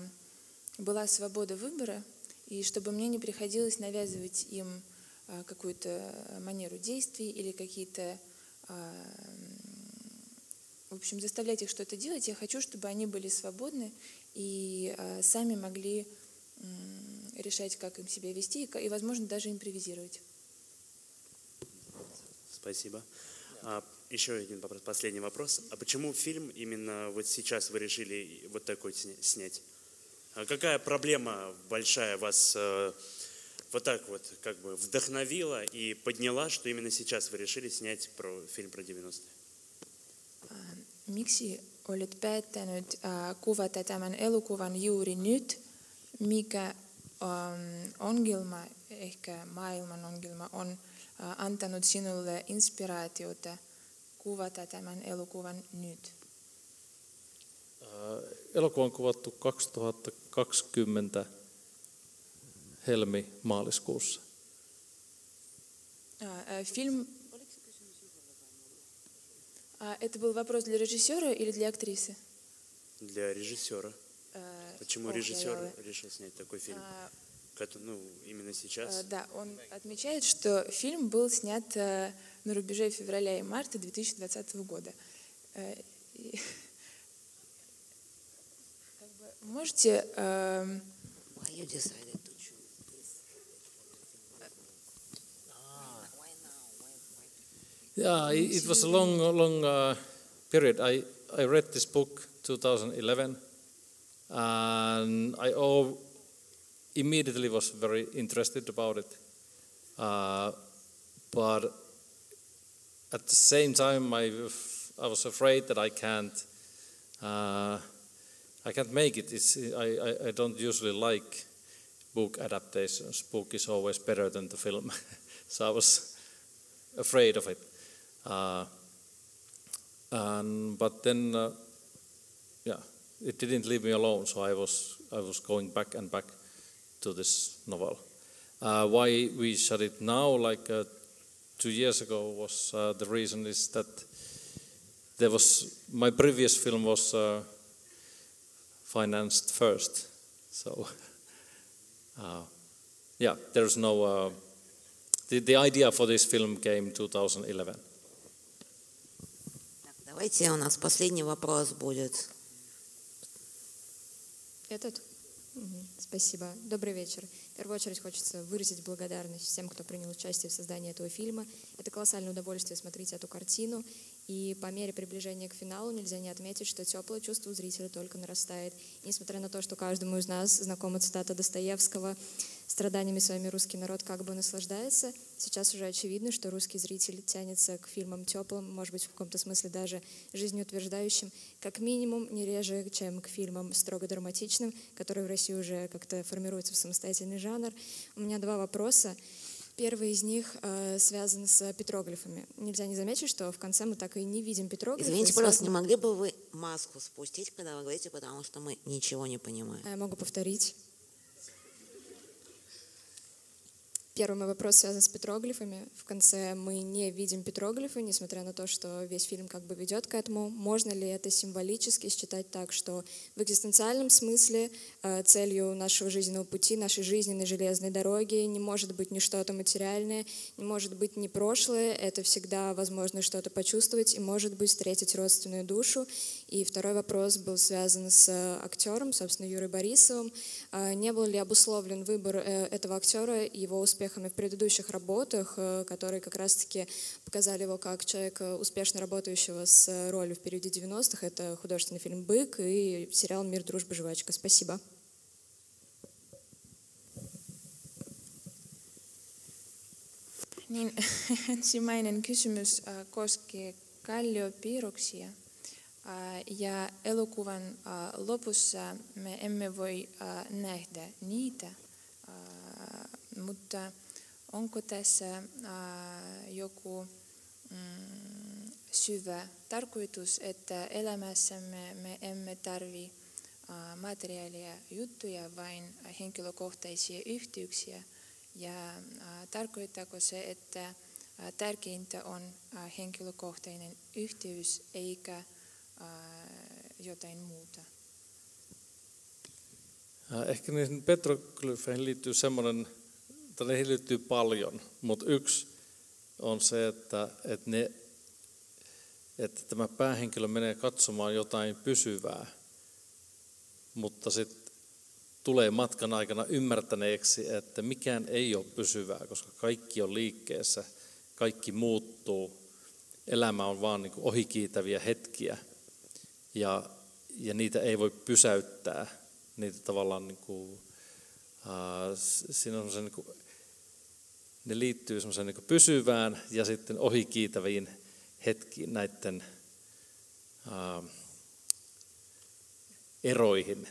была свобода выбора, и чтобы мне не приходилось навязывать им а, какую-то манеру действий или какие-то а, в общем, заставлять их что-то делать. Я хочу, чтобы они были свободны и э, сами могли решать, как им себя вести и, возможно, даже импровизировать. Спасибо. Еще один вопрос, последний вопрос. А почему фильм именно вот сейчас вы решили вот такой сня- снять? А какая проблема большая вас э, вот так вот как бы вдохновила и подняла, что именно сейчас вы решили снять про фильм про 90-е? Miksi olet päättänyt äh, kuvata tämän elokuvan juuri nyt? Mikä ähm, ongelma, ehkä maailman ongelma, on äh, antanut sinulle inspiraatiota kuvata tämän elokuvan nyt? Ää, Elokuva on kuvattu 2020 helmi-maaliskuussa. А, э, Фильм... А, Это был вопрос для режиссера или для актрисы? Для режиссера. Э, Почему режиссер я- решил снять такой фильм? А, Ну, именно сейчас. э, Да, он отмечает, что фильм был снят на рубеже февраля и марта 2020 года. Э, Можете эм? Yeah, it was a long, long uh, period. I, I read this book 2011, and I all immediately was very interested about it. Uh, but at the same time, I, I was afraid that I can't, uh, I can't make it. It's, I, I, I don't usually like book adaptations. Book is always better than the film, [laughs] so I was afraid of it. Uh, and but then, uh, yeah, it didn't leave me alone. So I was I was going back and back to this novel, Uh, why we shut it now, like uh, two years ago, was uh, the reason is that there was my previous film was uh, financed first, so [laughs] uh, yeah, there's no. Uh, the, the idea for this film came 2011. Давайте у нас последний вопрос будет. Этот? Спасибо. Добрый вечер. В первую очередь хочется выразить благодарность всем, кто принял участие в создании этого фильма. Это колоссальное удовольствие смотреть эту картину. И по мере приближения к финалу нельзя не отметить, что теплое чувство у зрителя только нарастает. И несмотря на то, что каждому из нас знакома цитата Достоевского «Страданиями своими русский народ как бы наслаждается», сейчас уже очевидно, что русский зритель тянется к фильмам теплым, может быть, в каком-то смысле даже жизнеутверждающим, как минимум не реже, чем к фильмам строго драматичным, которые в России уже как-то формируются в самостоятельный жанр. У меня два вопроса. Первый из них э, связан с петроглифами. Нельзя не заметить, что в конце мы так и не видим петроглифы. Извините, пожалуйста, не могли бы вы маску спустить, когда вы говорите, потому что мы ничего не понимаем. А Я могу повторить. Первый мой вопрос связан с петроглифами. В конце мы не видим петроглифы, несмотря на то, что весь фильм как бы ведет к этому. Можно ли это символически считать так, что в экзистенциальном смысле целью нашего жизненного пути, нашей жизненной железной дороги не может быть ни что-то материальное, не может быть ни прошлое, это всегда возможно что-то почувствовать и, может быть, встретить родственную душу. И второй вопрос был связан с э, актером, собственно, Юрой Борисовым. А Не был ли обусловлен выбор э, этого актера его успехами в предыдущих работах, э, которые как раз-таки показали его как человека, успешно работающего с э, ролью в периоде 90-х? Это художественный фильм «Бык» и сериал «Мир, дружба, жвачка». Спасибо. Niin, [laughs] ensimmäinen kysymys äh, koskee kalliopiirroksia. Äh, Ja elokuvan äh, lopussa me emme voi äh, nähdä niitä, mutta onko tässä joku mm, syvä tarkoitus, että elämässämme me emme tarvi materiaalia juttuja, vain henkilökohtaisia yhteyksiä. Ja tarkoittaako se, että tärkeintä on henkilökohtainen yhteys eikä jotain muuta? Ehkä niihin petroglyfeihin liittyy semmoinen, tai niihin liittyy paljon, mutta yksi on se, että, että, ne, että tämä päähenkilö menee katsomaan jotain pysyvää, mutta sitten tulee matkan aikana ymmärtäneeksi, että mikään ei ole pysyvää, koska kaikki on liikkeessä, kaikki muuttuu, elämä on vaan niin ohikiitäviä hetkiä ja, ja niitä ei voi pysäyttää. Niitä tavallaan niin kuin, s- siinä on niin kuin, ne liittyy semmoiseen niin pysyvään ja sitten ohikiitäviin hetkiin näiden ää, eroihin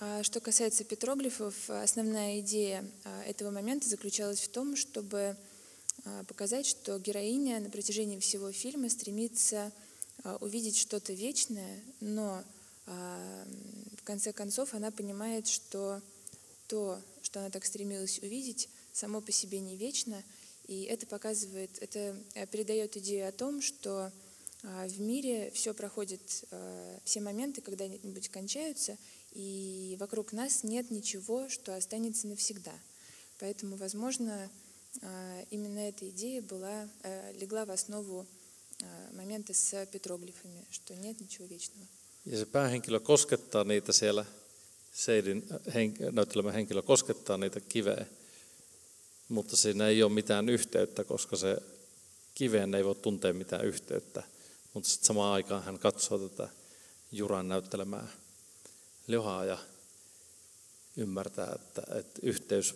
А, Что касается петроглифов, основная идея а, этого момента заключалась в том, чтобы а, показать, что героиня на протяжении всего фильма стремится увидеть что-то вечное, но в конце концов она понимает, что то, что она так стремилась увидеть, само по себе не вечно, и это показывает, это э, передает идею о том, что в мире все проходит, а, все моменты когда-нибудь кончаются, и вокруг нас нет ничего, что останется навсегда. Поэтому, возможно, а, именно эта идея была, э, легла в основу а, момента с петроглифами, что нет ничего вечного. Ja se päähenkilö koskettaa niitä siellä, Seidin hen, näyttelemä henkilö koskettaa niitä kiveä, mutta siinä ei ole mitään yhteyttä, koska se kiveen ei voi tuntea mitään yhteyttä. Mutta sitten samaan aikaan hän katsoo tätä Juran näyttelemää Ljohaa ja ymmärtää, että, että yhteys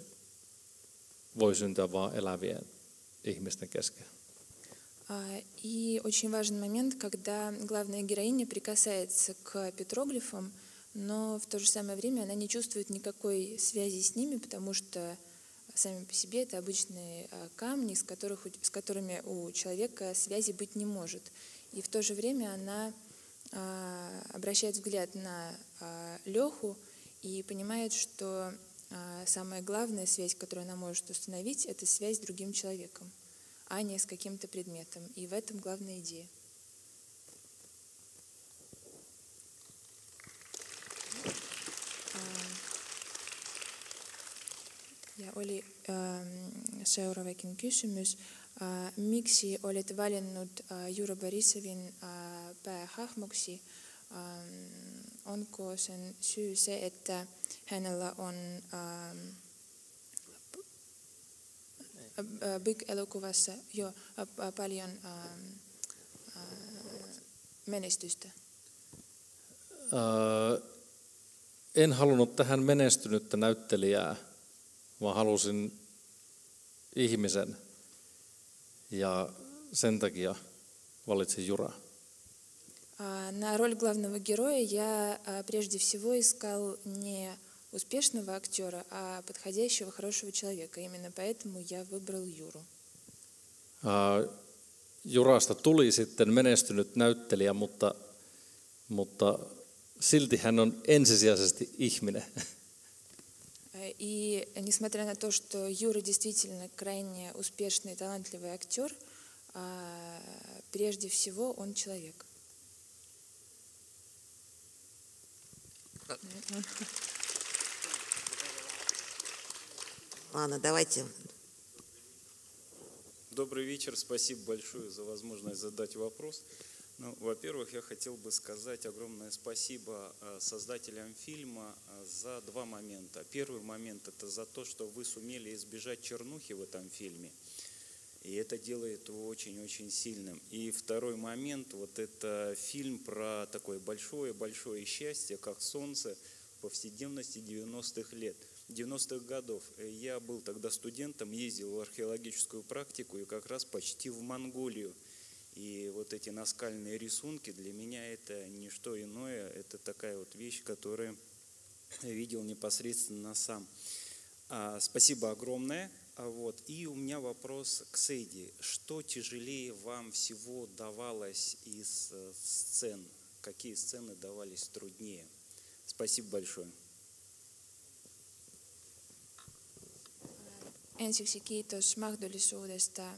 voi syntyä vain elävien ihmisten kesken. А, И очень важный момент, когда главная героиня прикасается к петроглифам, но в то же самое время она не чувствует никакой связи с ними, потому что сами по себе это обычные а, камни, с, которых, у- с которыми у человека связи быть не может. И в то же время она а, обращает взгляд на Леху и понимает, что а, самая главная связь, которую она может установить, это связь с другим человеком, а не с каким-то предметом. И в этом главная идея. Ja oli ähm, seuraavakin. Miksi olet valinnut Juro Borisovin äh, päähahmoksi? Onko sen syy se, että hänellä on Big-elokuvassa jo paljon menestystä? En halunnut tähän menestynyttä näyttelijää, vaan halusin ihmisen. Ja sen takia valitsin Juraa. А, На роль главного героя я а, прежде всего искал не успешного актера, а подходящего хорошего человека. Именно поэтому я выбрал Юру. Öö, Jurasta tuli sitten menestynyt näyttelijä, mutta, mutta silti hän on ensisijaisesti ihminen. Э, И несмотря на то, что Юра действительно крайне успешный и талантливый актер, а, прежде всего он человек. [laughs] Ладно, давайте. Добрый вечер, спасибо большое за возможность задать вопрос. Ну, во-первых, я хотел бы сказать огромное спасибо э, создателям фильма э, за два момента. Первый момент – это за то, что вы сумели избежать чернухи в этом фильме. И это делает его очень-очень сильным. И второй момент, вот это фильм про такое большое-большое счастье, как солнце повседневности 90-х лет, 90-х годов. Э, Я был тогда студентом, ездил в археологическую практику и как раз почти в Монголию. И вот эти наскальные рисунки для меня это не что иное, это такая вот вещь, которую видел непосредственно сам. А, спасибо огромное. А вот. И у меня вопрос к Сейди. Что тяжелее вам всего давалось из э, сцен? Какие сцены давались труднее? Спасибо большое. Ensiksi kiitos mahdollisuudesta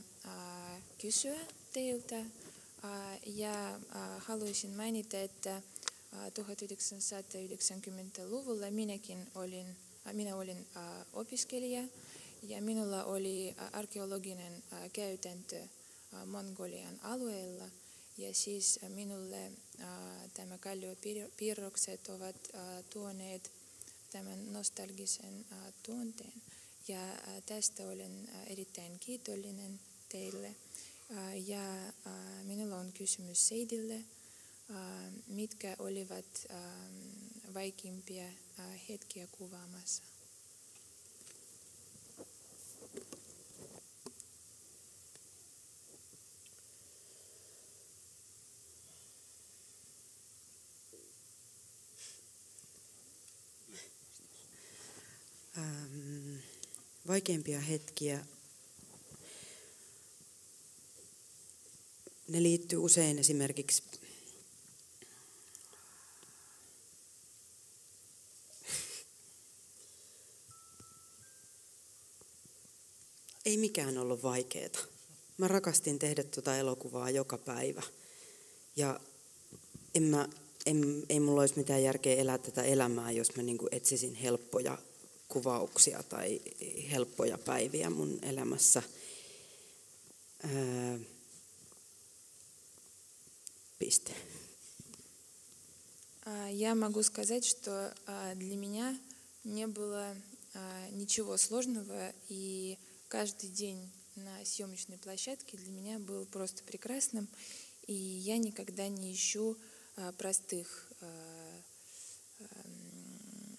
kysyä teiltä. Ja haluaisin mainita, että äh, 1990-luvulla minäkin olin, minä olin opiskelija ja minulla oli arkeologinen käytäntö Mongolian alueella. Ja siis minulle tämä kalliopiirrokset ovat tuoneet tämän nostalgisen tuonteen. Ja tästä olen erittäin kiitollinen teille. Ja minulla on kysymys Seidille. Mitkä olivat vaikeimpia hetkiä kuvaamassa? Vaikeimpia hetkiä. Ne liittyy usein esimerkiksi Ei mikään ollut vaikeeta. Mä rakastin tehdä tuota elokuvaa joka päivä. Ja en mä, en, ei mulla olisi mitään järkeä elää tätä elämää, jos mä niinku etsisin helppoja kuvauksia tai helppoja päiviä mun elämässä. Ää, piste. А, Я могу сказать, что а, для меня не было а, ничего сложного, и каждый день на съемочной площадке для меня был просто прекрасным, и я никогда не ищу простых ам,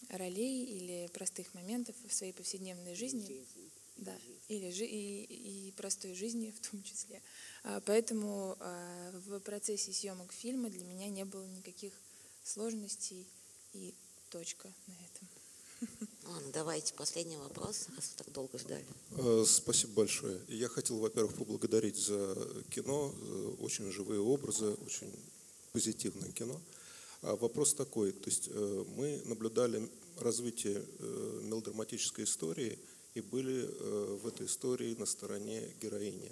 ролей или простых моментов в своей повседневной жизни. Да, или жи- и, и простой жизни в том числе. А, Поэтому а, в процессе съемок фильма для меня не было никаких сложностей и точка на этом. [laughs] Ладно, давайте последний вопрос, раз вы так долго ждали. Э, Спасибо большое. Я хотел, во-первых, поблагодарить за кино, за очень живые образы, очень позитивное кино. А вопрос такой, то есть э, мы наблюдали развитие э, мелодраматической истории и были э, в этой истории на стороне героини.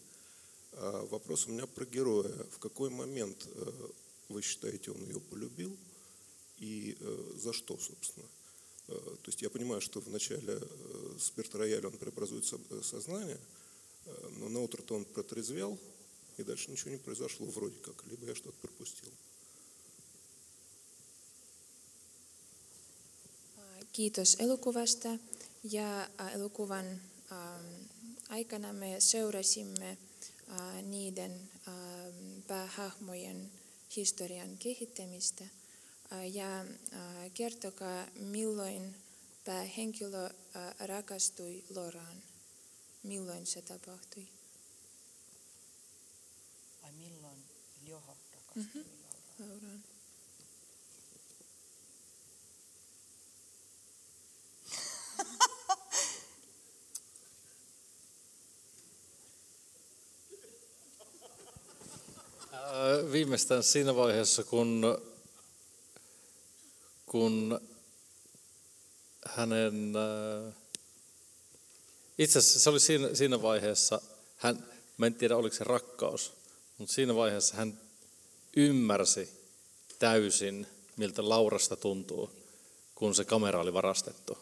А вопрос у меня про героя. В какой момент э, вы считаете, он ее полюбил и э, за что, собственно? То есть я понимаю, что в начале э, спирт-рояля он преобразует со- сознание, но на утро-то он протрезвел, и дальше ничего не произошло вроде как, либо я что-то пропустил. Kiitos elokuvasta. Ja elokuvan aikana me seurasimme niiden päähahmojen historian kehittämistä. Ja kertokaa, milloin päähenkilö äh, rakastui Loraan. Milloin se tapahtui? Ai milloin Joho rakastui Mhm. Lauraan? Lauraan. Viimeistään siinä vaiheessa, kun, kun hänen... ää, Itse asiassa se oli siinä, siinä vaiheessa, hän, mä en tiedä oliko se rakkaus, mutta siinä vaiheessa hän ymmärsi täysin, miltä Laurasta tuntuu, kun se kamera oli varastettu.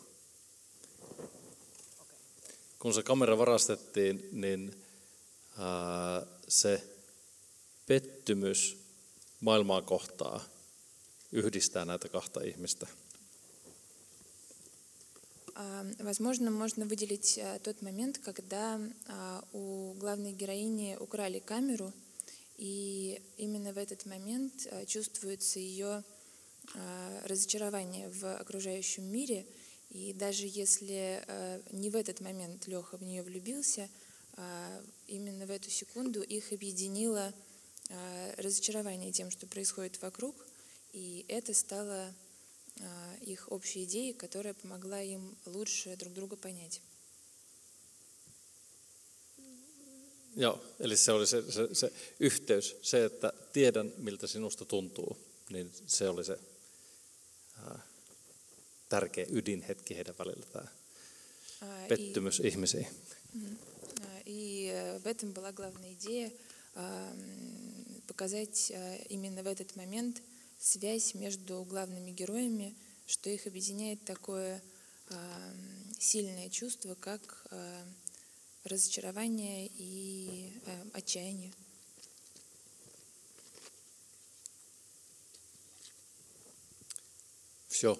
Kun se kamera varastettiin, niin ää, se pettymys maailmaa kohtaa yhdistää näitä kahta ihmistä. Возможно, можно выделить а, тот момент, когда а, у главной героини украли камеру, и именно в этот момент а, чувствуется ее а, разочарование в окружающем мире. И даже если а, не в этот момент Леха в нее влюбился, а, именно в эту секунду их объединило разочарование тем, что происходит вокруг, и это стало а, их общей идеей, которая помогла им лучше друг друга понять. Joo, eli se oli se, se, se yhteys, se, että tiedän miltä sinusta tuntuu, niin se oli se ää, tärkeä ydinhetki heidän välillä, tämä pettymys ihmisiin. И э, в этом была главная идея показать а, именно в этот момент связь между главными героями, что их объединяет такое а, м, сильное чувство, как а, разочарование и а, отчаяние. Все,